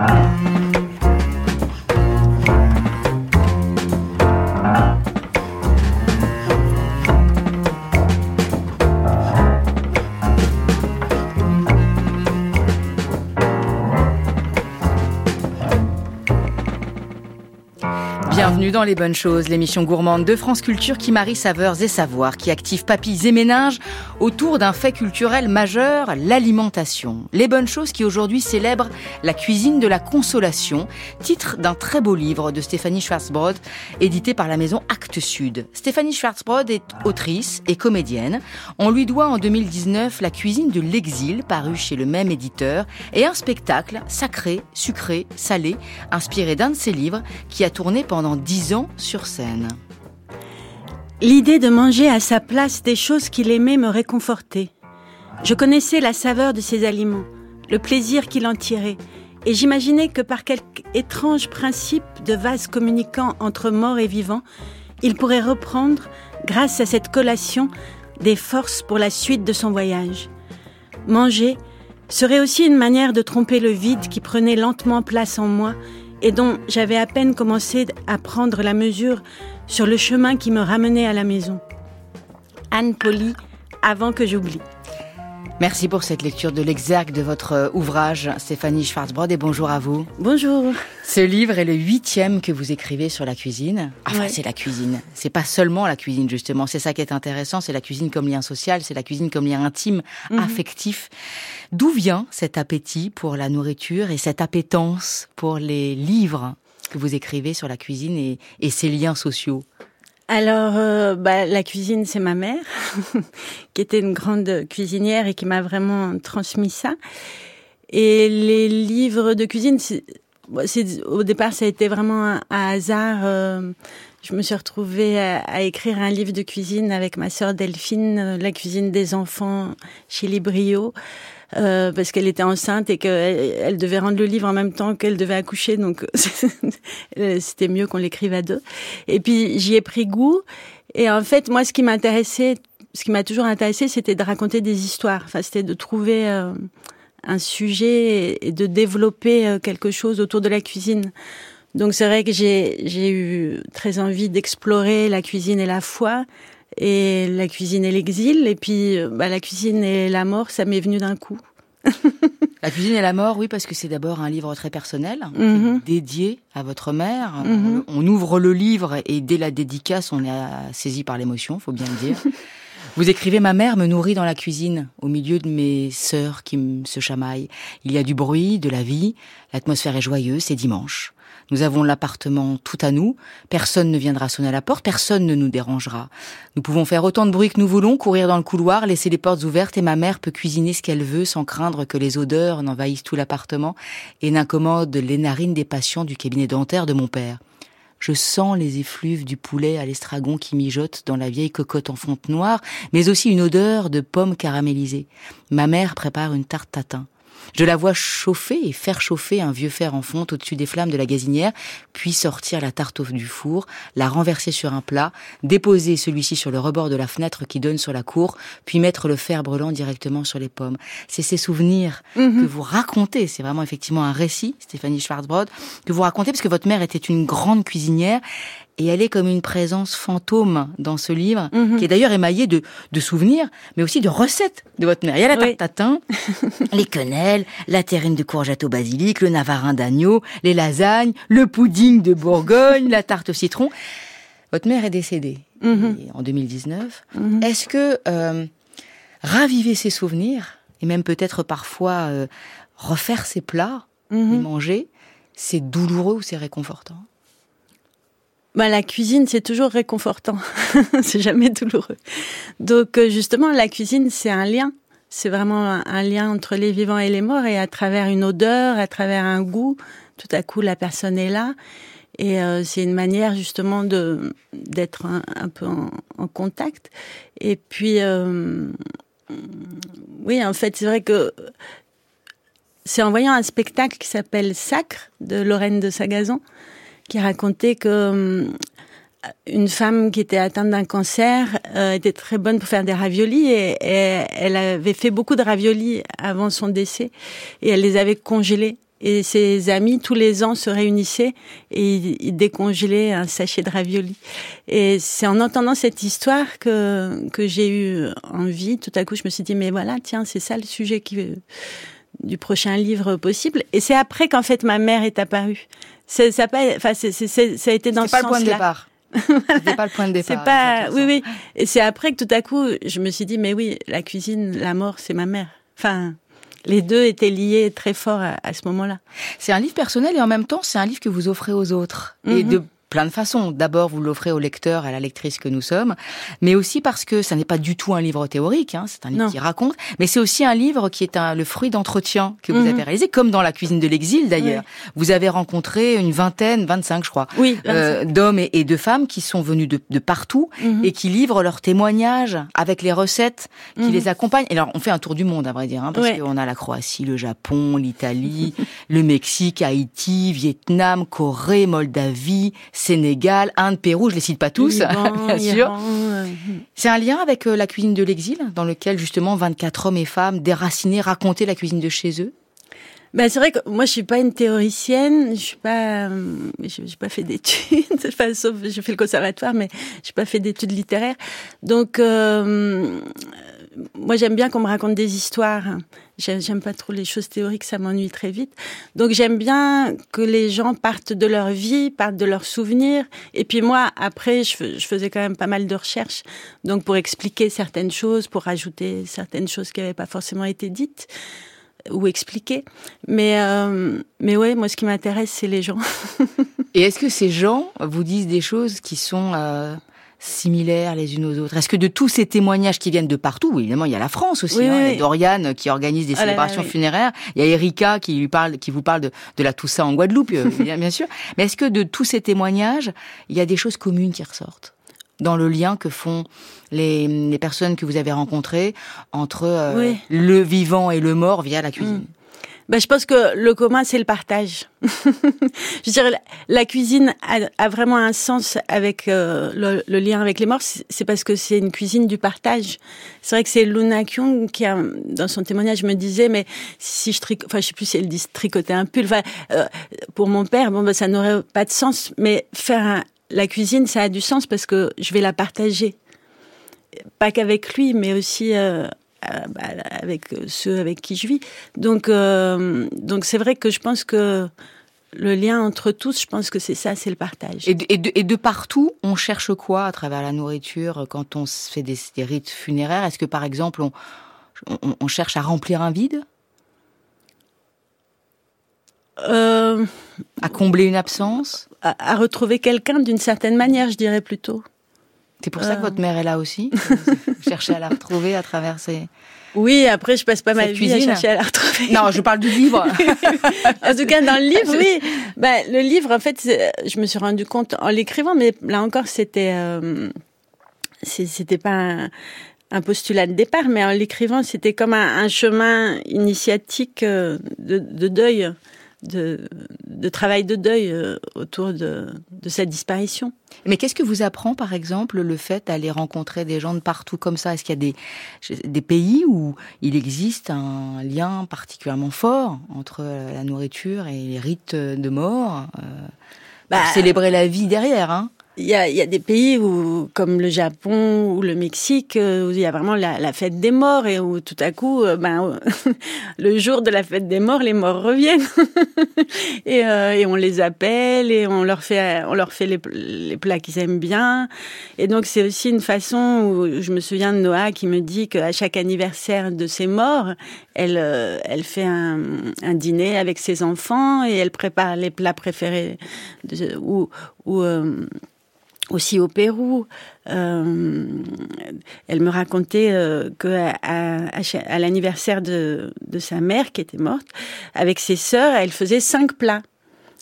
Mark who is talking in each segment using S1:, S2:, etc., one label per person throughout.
S1: Amen. Bienvenue dans Les Bonnes Choses, l'émission gourmande de France Culture qui marie saveurs et savoirs, qui active papilles et méninges autour d'un fait culturel majeur, l'alimentation. Les Bonnes Choses qui aujourd'hui célèbrent la cuisine de la consolation, titre d'un très beau livre de Stéphanie Schwarzbrod, édité par la maison Actes Sud. Stéphanie Schwarzbrod est autrice et comédienne. On lui doit en 2019 La cuisine de l'exil, paru chez le même éditeur, et un spectacle sacré, sucré, salé, inspiré d'un de ses livres qui a tourné pendant sur scène.
S2: L'idée de manger à sa place des choses qu'il aimait me réconfortait. Je connaissais la saveur de ses aliments, le plaisir qu'il en tirait, et j'imaginais que par quelque étrange principe de vase communiquant entre mort et vivant, il pourrait reprendre, grâce à cette collation, des forces pour la suite de son voyage. Manger serait aussi une manière de tromper le vide qui prenait lentement place en moi et dont j'avais à peine commencé à prendre la mesure sur le chemin qui me ramenait à la maison. Anne Poli, avant que j'oublie.
S1: Merci pour cette lecture de l'exergue de votre euh, ouvrage, Stéphanie Schwarzbrod, et bonjour à vous.
S2: Bonjour.
S1: Ce livre est le huitième que vous écrivez sur la cuisine. Enfin, c'est la cuisine. C'est pas seulement la cuisine, justement. C'est ça qui est intéressant. C'est la cuisine comme lien social, c'est la cuisine comme lien intime, mhm. affectif. D'où vient cet appétit pour la nourriture et cette appétence pour les livres que vous écrivez sur la cuisine et, et ses liens sociaux?
S2: Alors, euh, bah, la cuisine, c'est ma mère, qui était une grande cuisinière et qui m'a vraiment transmis ça. Et les livres de cuisine, c'est, au départ, ça a été vraiment un, hasard. Euh, je me suis retrouvée à, écrire un livre de cuisine avec ma sœur Delphine, euh, La cuisine des enfants chez Librio. Euh, parce qu'elle était enceinte et qu'elle elle devait rendre le livre en même temps qu'elle devait accoucher, donc c'était mieux qu'on l'écrive à deux. Et puis j'y ai pris goût. Et en fait, moi, ce qui m'intéressait, ce qui m'a toujours intéressé, c'était de raconter des histoires. Enfin, c'était de trouver euh, un sujet et de développer euh, quelque chose autour de la cuisine. Donc c'est vrai que j'ai eu très envie d'explorer la cuisine et la foi, et la cuisine et l'exil. Et puis, euh, bah, la cuisine et la mort, ça m'est venu d'un coup.
S1: la cuisine et la mort, oui, parce que c'est d'abord un livre très personnel, mhm. dédié à votre mère. Mhm. On ouvre le livre et dès la dédicace, on est saisi par l'émotion, faut bien le dire. Vous écrivez Ma mère me nourrit dans la cuisine, au milieu de mes sœurs qui se chamaillent. Il y a du bruit, de la vie, l'atmosphère est joyeuse, c'est dimanche. Nous avons l'appartement tout à nous, personne ne viendra sonner à la porte, personne ne nous dérangera. Nous pouvons faire autant de bruit que nous voulons, courir dans le couloir, laisser les portes ouvertes et ma mère peut cuisiner ce qu'elle veut sans craindre que les odeurs n'envahissent tout l'appartement et n'incommodent les narines des patients du cabinet dentaire de mon père. Je sens les effluves du poulet à l'estragon qui mijotent dans la vieille cocotte en fonte noire, mais aussi une odeur de pommes caramélisées. Ma mère prépare une tarte tatin. Je la vois chauffer et faire chauffer un vieux fer en fonte au-dessus des flammes de la gazinière, puis sortir la tarte du four, la renverser sur un plat, déposer celui-ci sur le rebord de la fenêtre qui donne sur la cour, puis mettre le fer brûlant directement sur les pommes. C'est ces souvenirs mhm. que vous racontez, c'est vraiment effectivement un récit, Stéphanie Schwarzbrod, que vous racontez parce que votre mère était une grande cuisinière et elle est comme une présence fantôme dans ce livre, mhm. qui est d'ailleurs émaillé de, de, souvenirs, mais aussi de recettes de votre mère. Il y a la tarte tatin, les quenelles, la terrine de courgette au basilic, le navarin d'agneau, les lasagnes, le pudding de Bourgogne, la tarte au citron. Votre mère est décédée mhm. en 2019. Mhm. Est-ce que euh, raviver ses souvenirs, et même peut-être parfois euh, refaire ses plats, les manger, c'est douloureux ou c'est réconfortant?
S2: Bah, la cuisine, c'est toujours réconfortant. c'est jamais douloureux. Donc, euh, justement, la cuisine, c'est un lien. C'est vraiment un, lien entre les vivants et les morts. Et à travers une odeur, à travers un goût, tout à coup, la personne est là. Et euh, c'est une manière, justement, de d'être un, peu en, contact. Et puis, euh, oui, en fait, c'est vrai que c'est en voyant un spectacle qui s'appelle Sacre de Lorraine de Sagazon qui racontait que euh, une femme qui était atteinte d'un cancer euh, était très bonne pour faire des raviolis et, et, elle avait fait beaucoup de raviolis avant son décès et elle les avait congelés et ses amis tous les ans se réunissaient et ils, décongelaient un sachet de raviolis. Et c'est en entendant cette histoire que que j'ai eu envie. Tout à coup, je me suis dit mais voilà, tiens, c'est ça le sujet qui du prochain livre possible. Et c'est après qu'en fait ma mère est apparue. Ça, ça, pas, enfin, c'est, ça a été dans ce
S1: pas le point de départ. C'était pas le point de départ.
S2: C'est pas, oui, oui. Et c'est après que tout à coup, je me suis dit, mais oui, la cuisine, la mort, c'est ma mère. Enfin, les deux étaient liés très fort à, ce moment-là.
S1: C'est un livre personnel et en même temps, c'est un livre que vous offrez aux autres. Et mhm. de plein de façons. D'abord, vous l'offrez au lecteur, à la lectrice que nous sommes, mais aussi parce que ça n'est pas du tout un livre théorique, hein, c'est un livre qui raconte, mais c'est aussi un livre qui est un, le fruit d'entretien que vous mhm. avez réalisé, comme dans la cuisine de l'exil d'ailleurs. Vous avez rencontré une vingtaine, 25 je crois,
S2: oui,
S1: euh, d'hommes et, de femmes qui sont venus de, de partout mhm. et qui livrent leurs témoignages avec les recettes qui mhm. les accompagnent. Et alors, on fait un tour du monde, à vrai dire, hein, parce qu'on a la Croatie, le Japon, l'Italie, le Mexique, Haïti, Vietnam, Corée, Moldavie, Sénégal, Inde, Pérou, je les cite pas tous, bien sûr. C'est un lien avec euh, la cuisine de l'exil, dans lequel justement 24 hommes et femmes déracinés racontaient la cuisine de chez eux?
S2: Ben c'est vrai que moi je suis pas une théoricienne, je suis pas, euh, j'ai pas fait d'études, enfin, sauf j'ai fait le conservatoire, mais j'ai pas fait d'études littéraires. Donc euh, moi j'aime bien qu'on me raconte des histoires. J'aime pas trop les choses théoriques, ça m'ennuie très vite. Donc j'aime bien que les gens partent de leur vie, partent de leurs souvenirs. Et puis moi, après, je, faisais quand même pas mal de recherches, donc pour expliquer certaines choses, pour rajouter certaines choses qui n'avaient pas forcément été dites ou expliquées. Mais euh, mais ouais, moi ce qui m'intéresse, c'est les gens.
S1: Et est-ce que ces gens vous disent des choses qui sont euh, similaires les unes aux autres. Est-ce que de tous ces témoignages qui viennent de partout, évidemment, il y a la France aussi, hein, il y a Doriane qui organise des ah célébrations funéraires, il y a Erika qui lui parle, qui vous parle de, de la Toussaint en Guadeloupe, euh, bien, sûr. Mais est-ce que de tous ces témoignages, il y a des choses communes qui ressortent dans le lien que font les, les personnes que vous avez rencontrées entre euh, le vivant et le mort via la cuisine? Mm
S2: ben, je pense que le commun, c'est le partage. je dirais, la cuisine a, vraiment un sens avec euh, le, lien avec les morts. C'est parce que c'est une cuisine du partage. C'est vrai que c'est Luna Kyung qui, dans son témoignage, me disait, mais si je tricote, enfin, je sais plus si elle dit tricoter un pull. Enfin, euh, pour mon père, bon, ben, ça n'aurait pas de sens. Mais faire la cuisine, ça a du sens parce que je vais la partager. Pas qu'avec lui, mais aussi euh, avec ceux avec qui je vis. Donc, euh, donc c'est vrai que je pense que le lien entre tous, je pense que c'est ça, c'est le partage.
S1: Et de, et, de, partout, on cherche quoi à travers la nourriture quand on fait des, rites funéraires? Est-ce que par exemple, on, on, cherche à remplir un vide?
S2: Euh,
S1: À combler une absence?
S2: à retrouver quelqu'un d'une certaine manière, je dirais plutôt.
S1: C'est pour ça que votre mère est là aussi Vous cherchez à la retrouver à travers ces...
S2: Oui, après, je passe pas ma vie à chercher à la retrouver.
S1: Non, je parle du livre.
S2: en tout cas, dans le livre, oui. Bah, le livre, en fait, je me suis rendu compte en l'écrivant, mais là encore, c'était, euh, c'était pas un, postulat de départ, mais en l'écrivant, c'était comme un, chemin initiatique euh, de, de deuil de, de travail de deuil euh, autour de, de cette disparition.
S1: Mais qu'est-ce que vous apprend, par exemple, le fait d'aller rencontrer des gens de partout comme ça? Est-ce qu'il y a des, des pays où il existe un lien particulièrement fort entre la nourriture et les rites de mort euh, bah, célébrer la vie derrière, hein?
S2: Il y a, y a, des pays où, comme le Japon ou le Mexique, euh, où il y a vraiment la, fête des morts et où tout à coup, euh, ben, le jour de la fête des morts, les morts reviennent et, euh, et, on les appelle et on leur fait, on leur fait les, les plats qu'ils aiment bien. Et donc c'est aussi une façon où je me souviens de Noah qui me dit qu'à chaque anniversaire de ses morts, elle, elle fait un, dîner avec ses enfants et elle prépare les plats préférés ou aussi au Pérou. Euh, elle me racontait euh, que à, l'anniversaire de, de, sa mère qui était morte, avec ses sœurs, elle faisait cinq plats.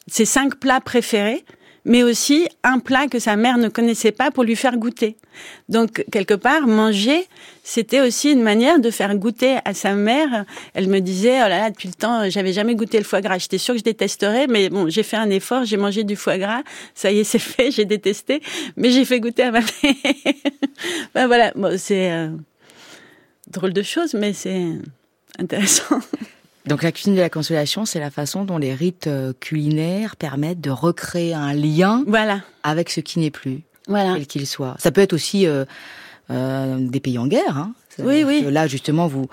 S2: Ses cinq plats préférés mais aussi un plat que sa mère ne connaissait pas pour lui faire goûter. Donc, quelque part, manger, c'était aussi une manière de faire goûter à sa mère. Elle me disait, oh là là, depuis le temps, j'avais jamais goûté le foie gras. J'étais sûre que je détesterais, mais bon, j'ai fait un effort, j'ai mangé du foie gras. Ça y est, c'est fait, j'ai détesté, mais j'ai fait goûter à ma mère. ben voilà, bon, c'est euh, drôle de chose, mais c'est intéressant.
S1: Donc la cuisine de la consolation, c'est la façon dont les rites euh, culinaires permettent de recréer un lien
S2: voilà.
S1: avec ce qui n'est plus,
S2: voilà.
S1: quel qu'il soit. Ça peut être aussi euh, euh, des pays en guerre. Hein.
S2: Oui, oui.
S1: Là, justement, vous,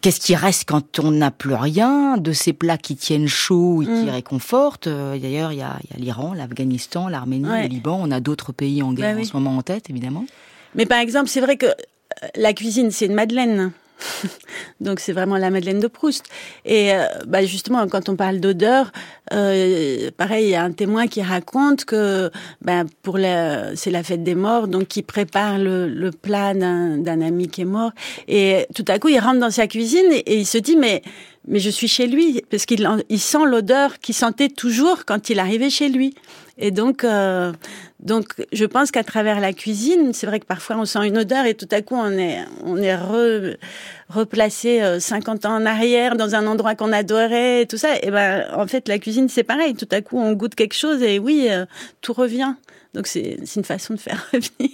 S1: qu'est-ce qui reste quand on n'a plus rien de ces plats qui tiennent chaud et qui mm. réconfortent? Euh, D'ailleurs, il y a, y a l'Iran, l'Afghanistan, l'Arménie, le Liban. On a d'autres pays en guerre bah en ce moment en tête, évidemment.
S2: Mais par exemple, c'est vrai que la cuisine, c'est une madeleine. Donc c'est vraiment la Madeleine de Proust. Et euh, bah justement, quand on parle d'odeur, euh, pareil, il y a un témoin qui raconte que ben pour c'est la fête des morts, donc qui prépare le, le plat d'un ami qui est mort. Et tout à coup, il rentre dans sa cuisine et, il se dit mais mais je suis chez lui parce qu'il il sent l'odeur qu'il sentait toujours quand il arrivait chez lui. Et donc, euh, donc, je pense qu'à travers la cuisine, c'est vrai que parfois on sent une odeur et tout à coup on est, on est replacé 50 euh, ans en arrière dans un endroit qu'on adorait et tout ça. Et ben, en fait, la cuisine c'est pareil. Tout à coup, on goûte quelque chose et oui, euh, tout revient. Donc c'est une façon de faire revenir.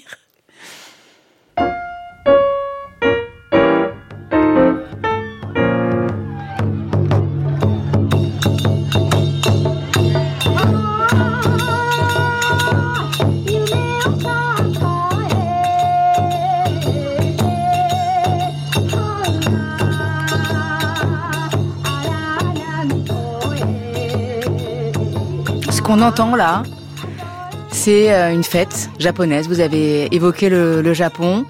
S1: Qu'on entend là, c'est euh, une fête japonaise. Vous avez évoqué le, Japon.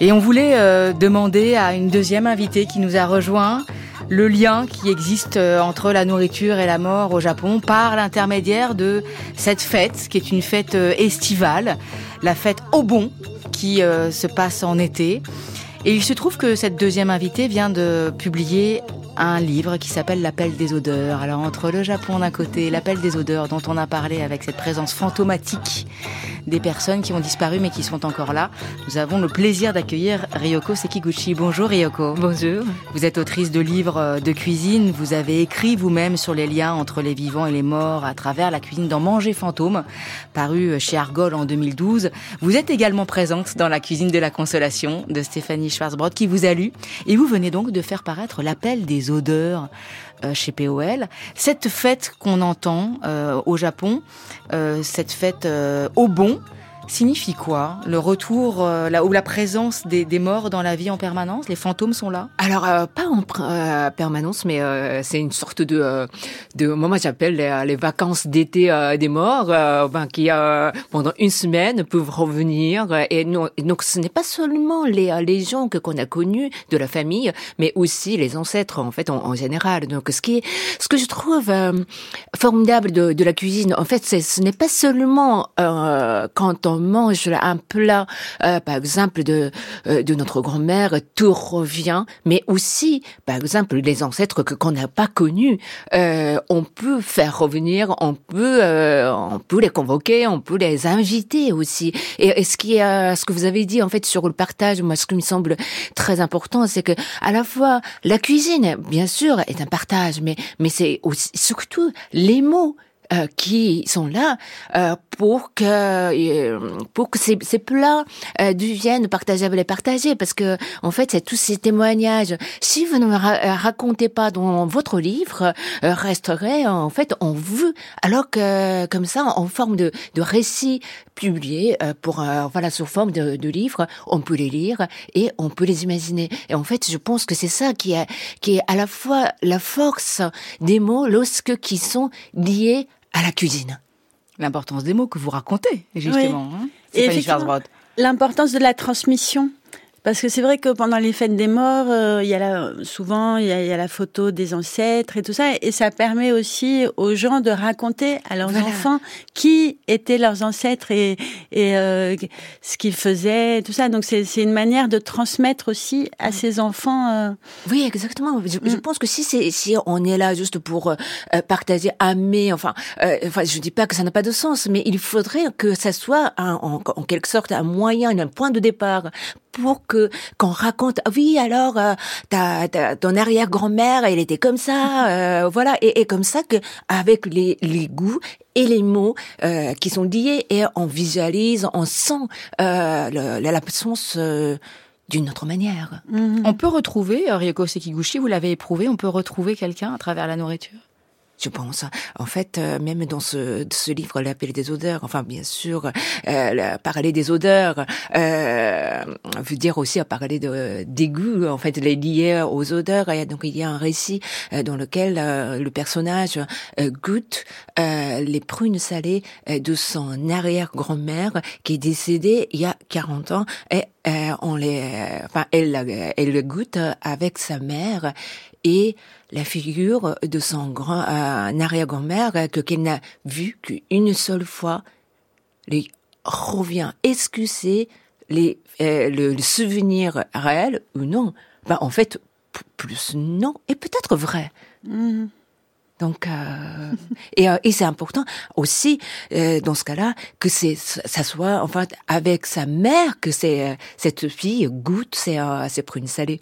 S1: Et on voulait euh, demander à une deuxième invitée qui nous a rejoint le lien qui existe euh, entre la nourriture et la mort au Japon par l'intermédiaire de cette fête, qui est une fête estivale, la fête Obon, qui se passe en été. Et il se trouve que cette deuxième invitée vient de publier un livre qui s'appelle L'appel des odeurs. Alors entre le Japon d'un côté, l'appel des odeurs dont on a parlé avec cette présence fantomatique des personnes qui ont disparu mais qui sont encore là, nous avons le plaisir d'accueillir Ryoko Sekiguchi. Bonjour Ryoko.
S3: Bonjour.
S1: Vous êtes autrice de livres de cuisine, vous avez écrit vous-même sur les liens entre les vivants et les morts à travers la cuisine dans Manger fantôme, paru chez Argol en 2012. Vous êtes également présente dans la cuisine de la consolation de Stéphanie Schwarzbrod qui vous a lu et vous venez donc de faire paraître l'appel des odeurs euh, chez POL. Cette fête qu'on entend euh, au Japon, euh, cette fête au bon, signifie quoi Le retour euh, là, ou la présence des, des, morts dans la vie en permanence? Les fantômes sont là?
S3: Alors, euh, pas en euh, permanence, mais c'est une sorte de... de moi, j'appelle les, vacances d'été des morts, ben, qui pendant une semaine peuvent revenir. Et, donc, ce n'est pas seulement les, les gens que qu'on a connus de la famille, mais aussi les ancêtres, en fait, en, général. Donc, ce qui est, ce que je trouve formidable de, de la cuisine, en fait, ce n'est pas seulement quand on mange un plat, euh, par exemple de euh, de notre grand-mère, tout revient. Mais aussi, par exemple, les ancêtres que qu'on n'a pas connus, euh, on peut faire revenir, on peut on peut les convoquer, on peut les inviter aussi. Et, ce qui est ce que vous avez dit en fait sur le partage, moi ce qui me semble très important, c'est que à la fois la cuisine, bien sûr, est un partage, mais mais c'est surtout les mots euh, qui sont là euh, pour que euh, pour que ces, ces plats deviennent partageables et partagés. Parce que en fait c'est tous ces témoignages. Si vous ne racontez pas dans votre livre resterait en fait en vue. Alors que comme ça en forme de, de récit publié pour voilà sous forme de, de livre on peut les lire et on peut les imaginer. Et en fait je pense que c'est ça qui est qui est à la fois la force des mots lorsque qui sont liés à la cuisine.
S1: L'importance des mots que vous racontez, justement.
S2: Hein Et l'importance de la transmission. Parce que c'est vrai que pendant les fêtes des morts, euh, il y a la, souvent il y a, la photo des ancêtres et tout ça, et ça permet aussi aux gens de raconter à leurs enfants qui étaient leurs ancêtres et, et euh, ce qu'ils faisaient, tout ça. Donc c'est une manière de transmettre aussi à mm. ces enfants. Euh...
S3: Oui, exactement. Je, je, mm. pense que si c'est si on est là juste pour euh, partager, aimer, enfin, enfin, je dis pas que ça n'a pas de sens, mais il faudrait que ça soit un, en, en quelque sorte un moyen, un point de départ pour que qu'on raconte oui alors euh, ta, ton arrière-grand-mère elle était comme ça euh, voilà et, et, comme ça que avec les, les goûts et les mots euh, qui sont liés et on visualise on sent euh, l'absence d'une autre manière.
S1: On peut retrouver, Ryoko Sekiguchi, vous l'avez éprouvé, on peut retrouver quelqu'un à travers la nourriture?
S3: Je pense. En fait, euh, même dans ce, ce livre, l'appel des odeurs, enfin bien sûr, euh, parler des odeurs euh, veut dire aussi à parler de des goûts, en fait, les liés aux odeurs. Et donc il y a un récit euh, dans lequel le personnage goûte les prunes salées de son arrière-grand-mère qui est décédée il y a 40 ans et on les, enfin elle, elle le goûte avec sa mère et la figure de son grand euh, arrière-grand-mère que qu'elle n'a vu qu'une seule fois lui revient. Excuser les euh, le, souvenir réel ou non? Ben en fait plus non et peut-être vrai. Mm. donc euh, et, euh, et c'est important aussi dans ce cas-là que c'est ça soit enfin avec sa mère que c'est cette fille goûte ses, ses prunes salées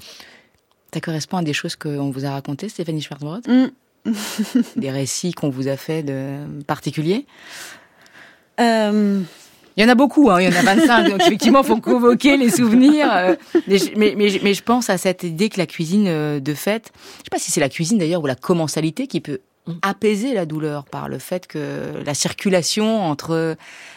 S1: ça correspond à des choses qu'on vous a racontées, Stéphanie Schwarzbrod mm. Des récits qu'on vous a fait de particuliers euh, Il y en a beaucoup, hein, il y en a 25, donc effectivement, il faut convoquer les souvenirs. Euh, mais, mais, mais, je pense à cette idée que la cuisine, euh, de fait, je sais pas si c'est la cuisine d'ailleurs ou la commensalité qui peut mm. apaiser la douleur par le fait que la circulation entre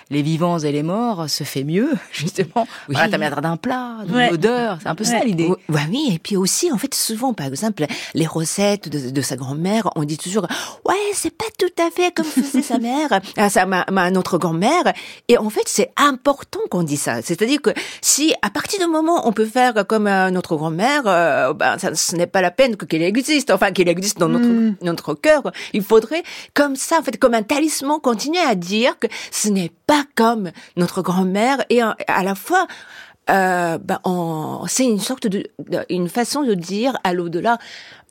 S1: les vivants et les morts se fait mieux, justement. Oui. Voilà, t'as d'un plat, d'une odeur, c'est un peu ça l'idée.
S3: oui, et puis aussi, en fait, souvent, par exemple, les recettes de, sa grand-mère, on dit toujours, ouais, c'est pas tout à fait comme faisait sa mère, ah, ça, ma, ma, notre grand-mère. Et en fait, c'est important qu'on dise ça. C'est-à-dire que si, à partir du moment, on peut faire comme euh, notre grand-mère, euh, ben, ça, ce n'est pas la peine qu'elle existe, enfin, qu'elle existe dans notre, mm. notre cœur. Il faudrait, comme ça, en fait, comme un talisman, continuer à dire que ce n'est pas comme notre grand-mère et à la fois euh, ben, c'est une sorte de, une façon de dire à l'au-delà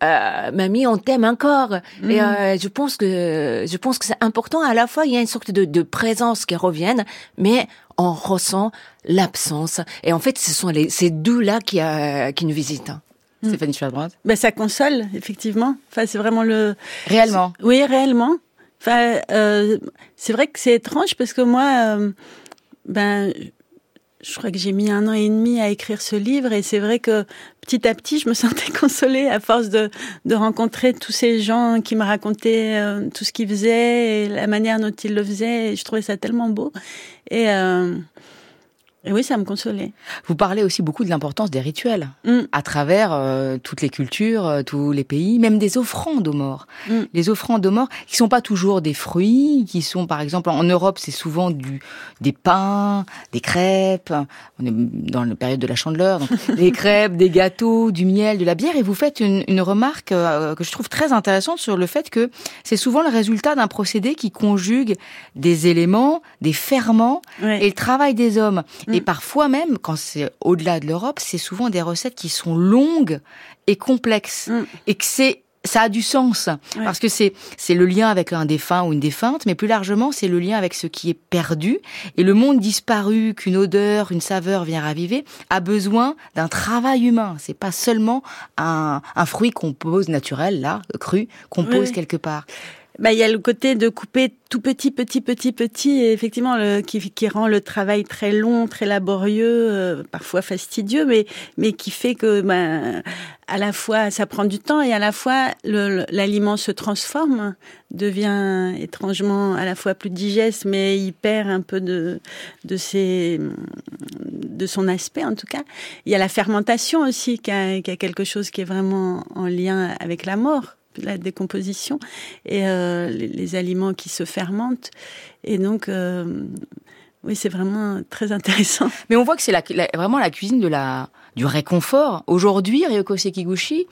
S3: euh, mamie on t'aime encore. Et mm. euh, je pense que je pense que c'est important. À la fois il y a une sorte de, de présence qui revienne mais on ressent l'absence. Et en fait ce sont les, ces deux là qui euh, qui nous visitent
S1: mm. Stéphanie Schwadbrand
S2: ben ça console effectivement. Enfin c'est vraiment le
S1: réellement.
S2: Oui réellement Enfin, euh, c'est vrai que c'est étrange parce que moi, euh, ben, je crois que j'ai mis un an et demi à écrire ce livre et c'est vrai que petit à petit, je me sentais consolée à force de, de rencontrer tous ces gens qui me racontaient euh, tout ce qu'ils faisaient et la manière dont ils le faisaient. Et je trouvais ça tellement beau. Et euh, et oui, ça me consolait.
S1: Vous parlez aussi beaucoup de l'importance des rituels mm. à travers euh, toutes les cultures, euh, tous les pays, même des offrandes aux morts. Mm. Les offrandes aux morts qui sont pas toujours des fruits, qui sont par exemple en Europe, c'est souvent du des pains, des crêpes. On est dans la période de la Chandeleur, donc des crêpes, des gâteaux, du miel, de la bière. Et vous faites une, une remarque euh, que je trouve très intéressante sur le fait que c'est souvent le résultat d'un procédé qui conjugue des éléments, des ferments et le travail des hommes. Et mm. parfois même, quand c'est au-delà de l'Europe, c'est souvent des recettes qui sont longues et complexes. Mm. Et que c'est ça a du sens parce que c'est c'est le lien avec un défunt ou une défunte, mais plus largement c'est le lien avec ce qui est perdu et le monde disparu qu'une odeur, une saveur vient raviver a besoin d'un travail humain. C'est pas seulement un, un fruit qu'on pose naturel là, cru, qu'on pose quelque part.
S2: Bah, il y a le côté de couper tout petit, petit, petit, petit, et effectivement, le, qui, qui rend le travail très long, très laborieux, euh, parfois fastidieux, mais, mais qui fait que, ben, à la fois, ça prend du temps et à la fois, l'aliment se transforme, devient étrangement à la fois plus digeste, mais il perd un peu de, de ses, de son aspect, en tout cas. Il y a la fermentation aussi, qui a, qui a quelque chose qui est vraiment en lien avec la mort la décomposition et euh, les, aliments qui se fermentent. Et donc, euh, oui, c'est vraiment très intéressant.
S1: Mais on voit que c'est la, vraiment la cuisine de la, du réconfort. Aujourd'hui, Ryoko Sekiguchi,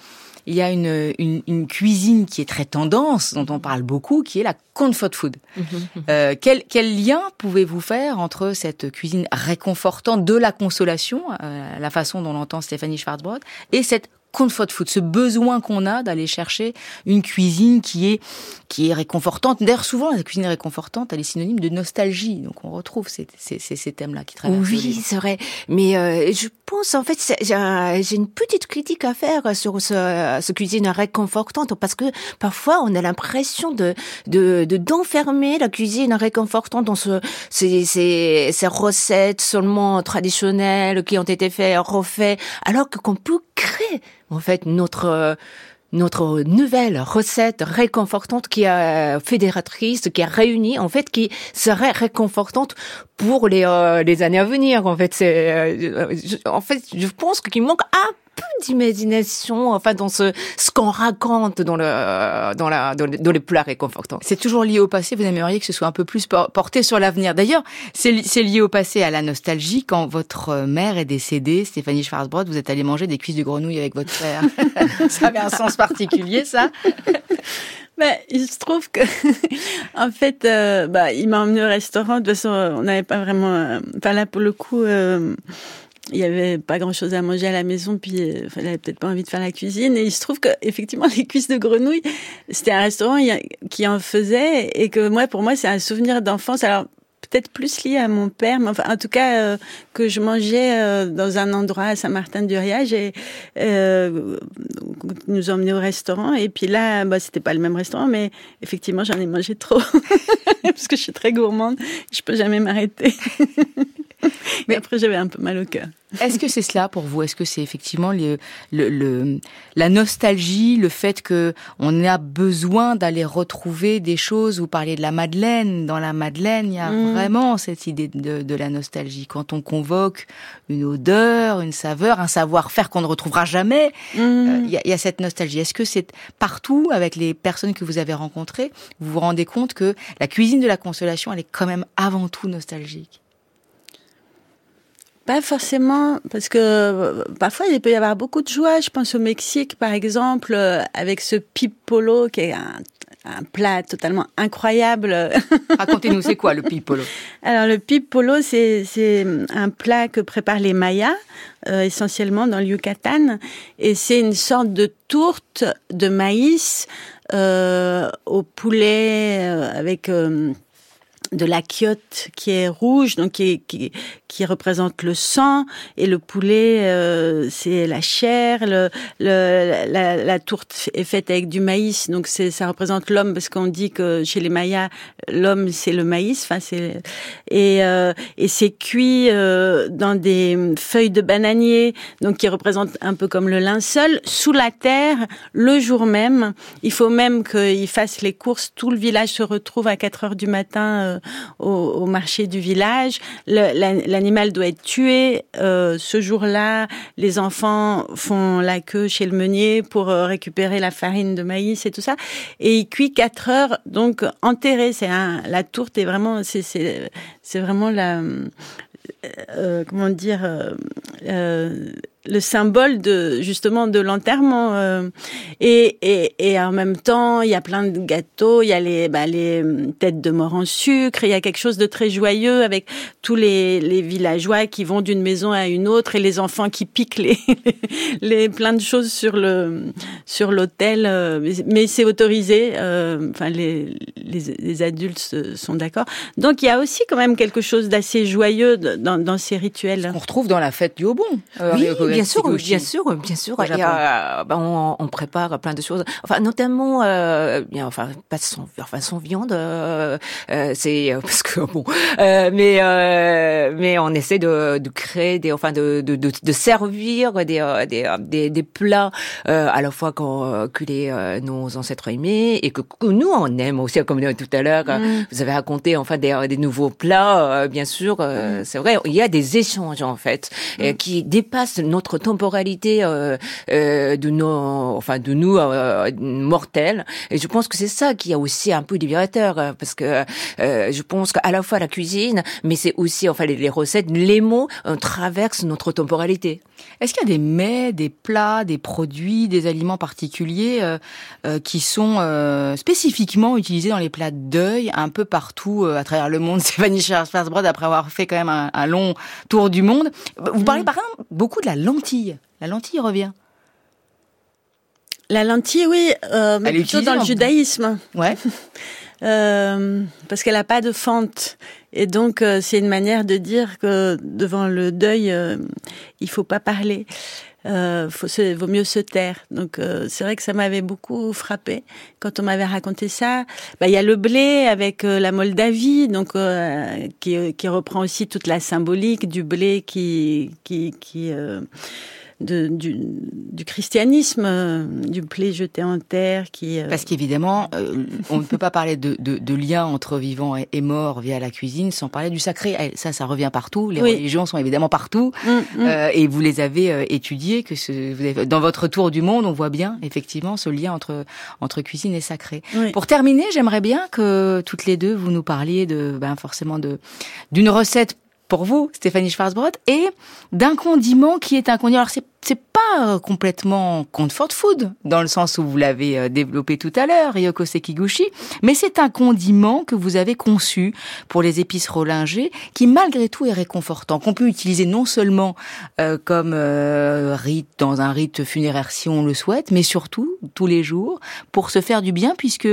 S1: il y a une, une, cuisine qui est très tendance, dont on parle beaucoup, qui est la comfort food. Mhm. Euh, quel, quel lien pouvez-vous faire entre cette cuisine réconfortante de la consolation, la façon dont l'entend Stéphanie Schwarzbrod, et cette comfort food, ce besoin qu'on a d'aller chercher une cuisine qui est qui est réconfortante. D'ailleurs, souvent la cuisine réconfortante, elle est synonyme de nostalgie. Donc on retrouve ces, ces, ces, thèmes-là qui traversent.
S3: Oui, c'est vrai. Mais euh, je pense en fait j'ai une petite critique à faire sur ce, ce cuisine réconfortante parce que parfois on a l'impression de de d'enfermer la cuisine réconfortante dans ce ces, ces, ces recettes seulement traditionnelles qui ont été faites refaites alors qu'on peut créer en fait notre notre nouvelle recette réconfortante qui est fédératrice, qui est réunie, en fait, qui serait réconfortante pour les, euh, les années à venir. En fait, c'est, euh, en fait, je pense qu'il manque un d'imagination, enfin dans ce ce qu'on raconte dans le dans la dans, les plats réconfortants.
S1: C'est toujours lié au passé. Vous aimeriez que ce soit un peu plus porté sur l'avenir. D'ailleurs, c'est c'est lié au passé, à la nostalgie. Quand votre mère est décédée, Stéphanie Schwarzbrod, vous êtes allé manger des cuisses de grenouille avec votre père. ça avait un sens particulier, ça.
S2: Ben, il se trouve que, en fait, euh, bah, il m'a emmené au restaurant. De toute façon, on n'avait pas vraiment, euh, enfin là pour le coup, euh, il y avait pas grand chose à manger à la maison, puis il avait peut-être pas envie de faire la cuisine. Et il se trouve que effectivement les cuisses de grenouille, c'était un restaurant qui en faisait et que moi, pour moi, c'est un souvenir d'enfance. Alors peut-être plus lié à mon père, mais enfin, en tout cas, euh, que je mangeais euh, dans un endroit à Saint-Martin-du-Riage et euh, nous emmenait au restaurant. Et puis là, bah, c'était pas le même restaurant, mais effectivement, j'en ai mangé trop parce que je suis très gourmande. Je peux jamais m'arrêter. mais après, j'avais un peu mal au cœur.
S1: Est-ce que c'est cela pour vous? Est-ce que c'est effectivement le, le, la nostalgie, le fait que on a besoin d'aller retrouver des choses? Vous parliez de la Madeleine. Dans la Madeleine, il y a mm. vraiment cette idée de, de, la nostalgie. Quand on convoque une odeur, une saveur, un savoir-faire qu'on ne retrouvera jamais, mm. euh, il, y il y a cette nostalgie. Est-ce que c'est partout avec les personnes que vous avez rencontrées, vous vous rendez compte que la cuisine de la consolation, elle est quand même avant tout nostalgique?
S2: Pas forcément, parce que euh, parfois il peut y avoir beaucoup de joie. Je pense au Mexique, par exemple, euh, avec ce pipolo qui est un, plat totalement incroyable.
S1: Racontez-nous, c'est quoi le pipolo?
S2: Alors le pipolo, c'est c'est un plat que préparent les Mayas, euh, essentiellement dans le Yucatan, et c'est une sorte de tourte de maïs au poulet avec de la quiote qui est rouge, donc qui, qui, qui représente le sang, et le poulet, euh, c'est la chair. Le, le la, la, tourte est faite avec du maïs, donc c'est ça représente l'homme parce qu'on dit que chez les Mayas, l'homme c'est le maïs. Enfin c'est et euh, et c'est cuit euh, dans des feuilles de bananier, donc qui représentent un peu comme le linceul, sous la terre, le jour même. Il faut même qu'ils fassent les courses. Tout le village se retrouve à 4 heures du matin au, marché du village. L'animal doit être tué. Euh, ce jour-là, les enfants font la queue chez le meunier pour euh, récupérer la farine de maïs et tout ça. Et il cuit quatre heures, donc enterré. C'est la tourte est vraiment, c'est vraiment la, euh, comment dire, le symbole de justement de l'enterrement euh, et, et, et en même temps il y a plein de gâteaux il y a les bah, les têtes de mort en sucre il y a quelque chose de très joyeux avec tous les, les villageois qui vont d'une maison à une autre et les enfants qui piquent les les plein de choses sur le sur euh, mais c'est autorisé euh, enfin les, les, les adultes sont d'accord. Donc il y a aussi quand même quelque chose d'assez joyeux dans, dans ces rituels
S1: on retrouve dans la fête du Haut
S3: oui, bien sûr, bien sûr, bien sûr. Euh, bah, on, on, prépare plein de choses. Enfin, notamment, euh, bien, enfin, pas sans, enfin, sans viande. Euh, euh c'est euh, parce que bon, mais mais on essaie de, de créer des, enfin, de de, de, de servir des des, des, des plats à la fois que, que les nos ancêtres aimaient et que, que, nous on aime aussi, comme tout à l'heure. Mm. Vous avez raconté enfin des, des nouveaux plats, bien sûr. Mm. C'est vrai, il y a des échanges en fait mm. qui dépassent notre temporalité euh, euh, de nos, enfin de nous euh, mortels. Et je pense que c'est ça qui est aussi un peu libérateur, euh, parce que euh, je pense qu'à la fois la cuisine, mais c'est aussi enfin les, recettes, les mots traversent notre temporalité.
S1: Est-ce qu'il y a des mets, des plats, des produits, des aliments particuliers qui sont spécifiquement utilisés dans les plats de deuil un peu partout à travers le monde? Stéphanie Schwarzbrod, après avoir fait quand même un, un long tour du monde. Vous parlez mm. par exemple beaucoup de la lentille. La lentille revient.
S2: La lentille, oui, euh, mais plutôt dans le judaïsme.
S1: Ouais.
S2: euh, parce qu'elle n'a pas de fente. Et donc, euh, c'est une manière de dire que devant le deuil, euh, il faut pas parler. Euh, vaut mieux se taire. Donc euh, c'est vrai que ça m'avait beaucoup frappé quand on m'avait raconté ça. Bah, il y a le blé avec euh, la Moldavie, donc qui, qui, reprend aussi toute la symbolique du blé qui qui, qui de, du, du, christianisme, euh, du blé jeté en terre. Qui,
S1: euh, Parce qu'évidemment, euh, on ne peut pas parler de, de, de, lien entre vivant et, et, mort via la cuisine sans parler du sacré. Eh, ça, ça revient partout. Les oui. religions sont évidemment partout. Mmh, mmh. et vous les avez étudiées. Que ce, vous avez, dans votre tour du monde, on voit bien effectivement ce lien entre, entre cuisine et sacré. Oui. Pour terminer, j'aimerais bien que toutes les deux, vous nous parliez de, ben, forcément de d'une recette pour vous, Stéphanie Schwarzbrot, et d'un condiment qui est un condiment. Alors c'est c'est pas complètement comfort food dans le sens où vous l'avez développé tout à l'heure, Ryoko Sekiguchi, mais c'est un condiment que vous avez conçu pour les épices rolingées qui malgré tout est réconfortant, qu'on peut utiliser non seulement euh, comme euh, rite dans un rite funéraire si on le souhaite, mais surtout tous les jours pour se faire du bien puisque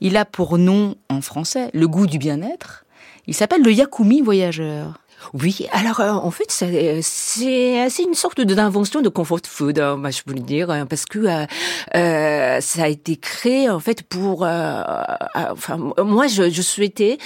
S1: il a pour nom en français le goût du bien-être. Il s'appelle le Yakumi voyageur.
S3: Oui, alors euh, en fait c'est c'est une sorte d'invention de comfort food, hein, je peux le dire, hein, parce que euh, euh, ça a été créé en fait pour. Euh, enfin, moi je, je, souhaitais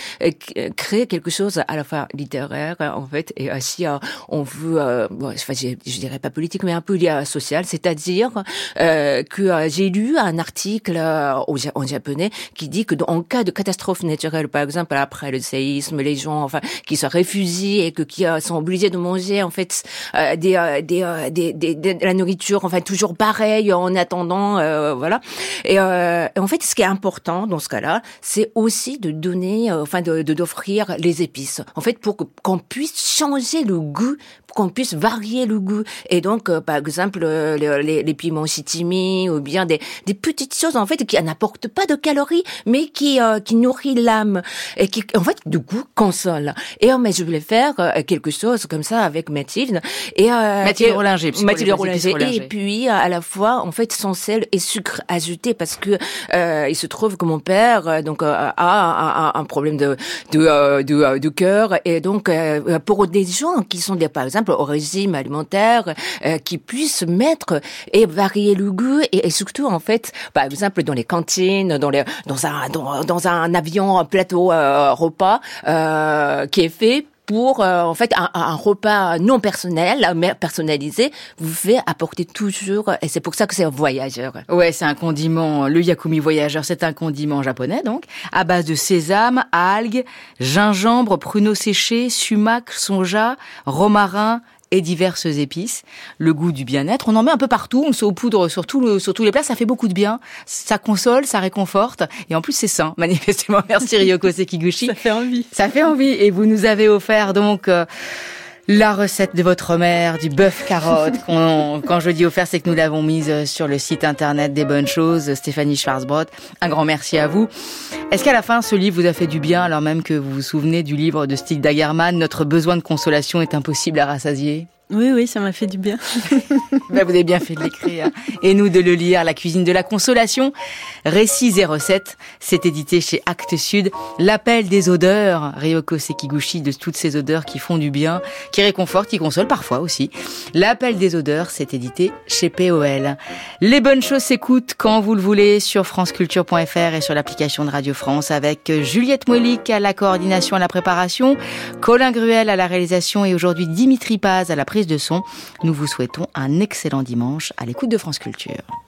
S3: créer quelque chose à la fois littéraire en fait et aussi on veut, enfin je, dirais pas politique mais un peu lié social, c'est-à-dire que j'ai lu un article en japonais qui dit que en cas de catastrophe naturelle, par exemple après le séisme, les gens enfin qui se réfugient que qui euh, sont obligés de manger en fait euh, des, euh, des, des, des, de la nourriture enfin toujours pareil en attendant voilà. Et en fait ce qui est important dans ce cas-là c'est aussi de donner enfin de d'offrir les épices. En fait pour qu'on puisse changer le goût qu'on puisse varier le goût. Et donc, euh, par exemple, euh, les, les, piments chitimi ou bien des, des petites choses en fait qui n'apportent pas de calories, mais qui euh, qui nourrit l'âme et qui en fait du coup console. Et mais je voulais faire quelque chose comme ça avec Mathilde et
S1: Mathilde Rollinger,
S3: Mathilde Rollinger. Et puis à la fois en fait sans sel et sucre ajouté parce que il se trouve que mon père donc a un, un, problème de de de, de cœur et donc pour des gens qui sont des par exemple au régime alimentaire, euh, qui puisse mettre et varier le goût et, et, surtout en fait, par exemple dans les cantines, dans les dans un dans, dans un avion un plateau euh, repas euh, qui est fait pour euh, en fait un, un, repas non personnel, mais personnalisé, vous fait apporter toujours et c'est pour ça que c'est un voyageur.
S1: Ouais, c'est un condiment. Le yakumi voyageur, c'est un condiment japonais donc à base de sésame, algues, gingembre, pruneaux séchés, sumac, sonja, romarin, et diverses épices, le goût du bien-être. On en met un peu partout, on se poudre sur, tout le, sur tous les plats, ça fait beaucoup de bien, ça console, ça réconforte, et en plus c'est sain, manifestement. Merci Ryoko Sekiguchi.
S2: ça fait envie.
S1: Ça fait envie, et vous nous avez offert donc... Euh, la recette de votre mère, du bœuf carotte. quand je dis offert, c'est que nous l'avons mise sur le site internet des bonnes choses, Stéphanie Schwarzbrot. Un grand merci à vous. Est-ce qu'à la fin, ce livre vous a fait du bien, alors même que vous vous souvenez du livre de Stig Dagerman, Notre besoin de consolation est impossible à rassasier?
S2: Oui, oui, ça m'a fait du bien.
S1: ben, vous avez bien fait de l'écrire. Et nous de le lire, La cuisine de la consolation. Et recettes. C'est édité chez Actes Sud. L'appel des odeurs. Ryoko Sekiguchi de toutes ces odeurs qui font du bien, qui réconfortent, qui consolent parfois aussi. L'appel des odeurs, c'est édité chez POL. Les bonnes choses s'écoutent quand vous le voulez sur franceculture.fr et sur l'application de Radio France avec Juliette Moelic à la coordination à la préparation, Colin Gruel à la réalisation et aujourd'hui Dimitri Paz à la préparation de son. Nous vous souhaitons un excellent dimanche à l'écoute de France Culture.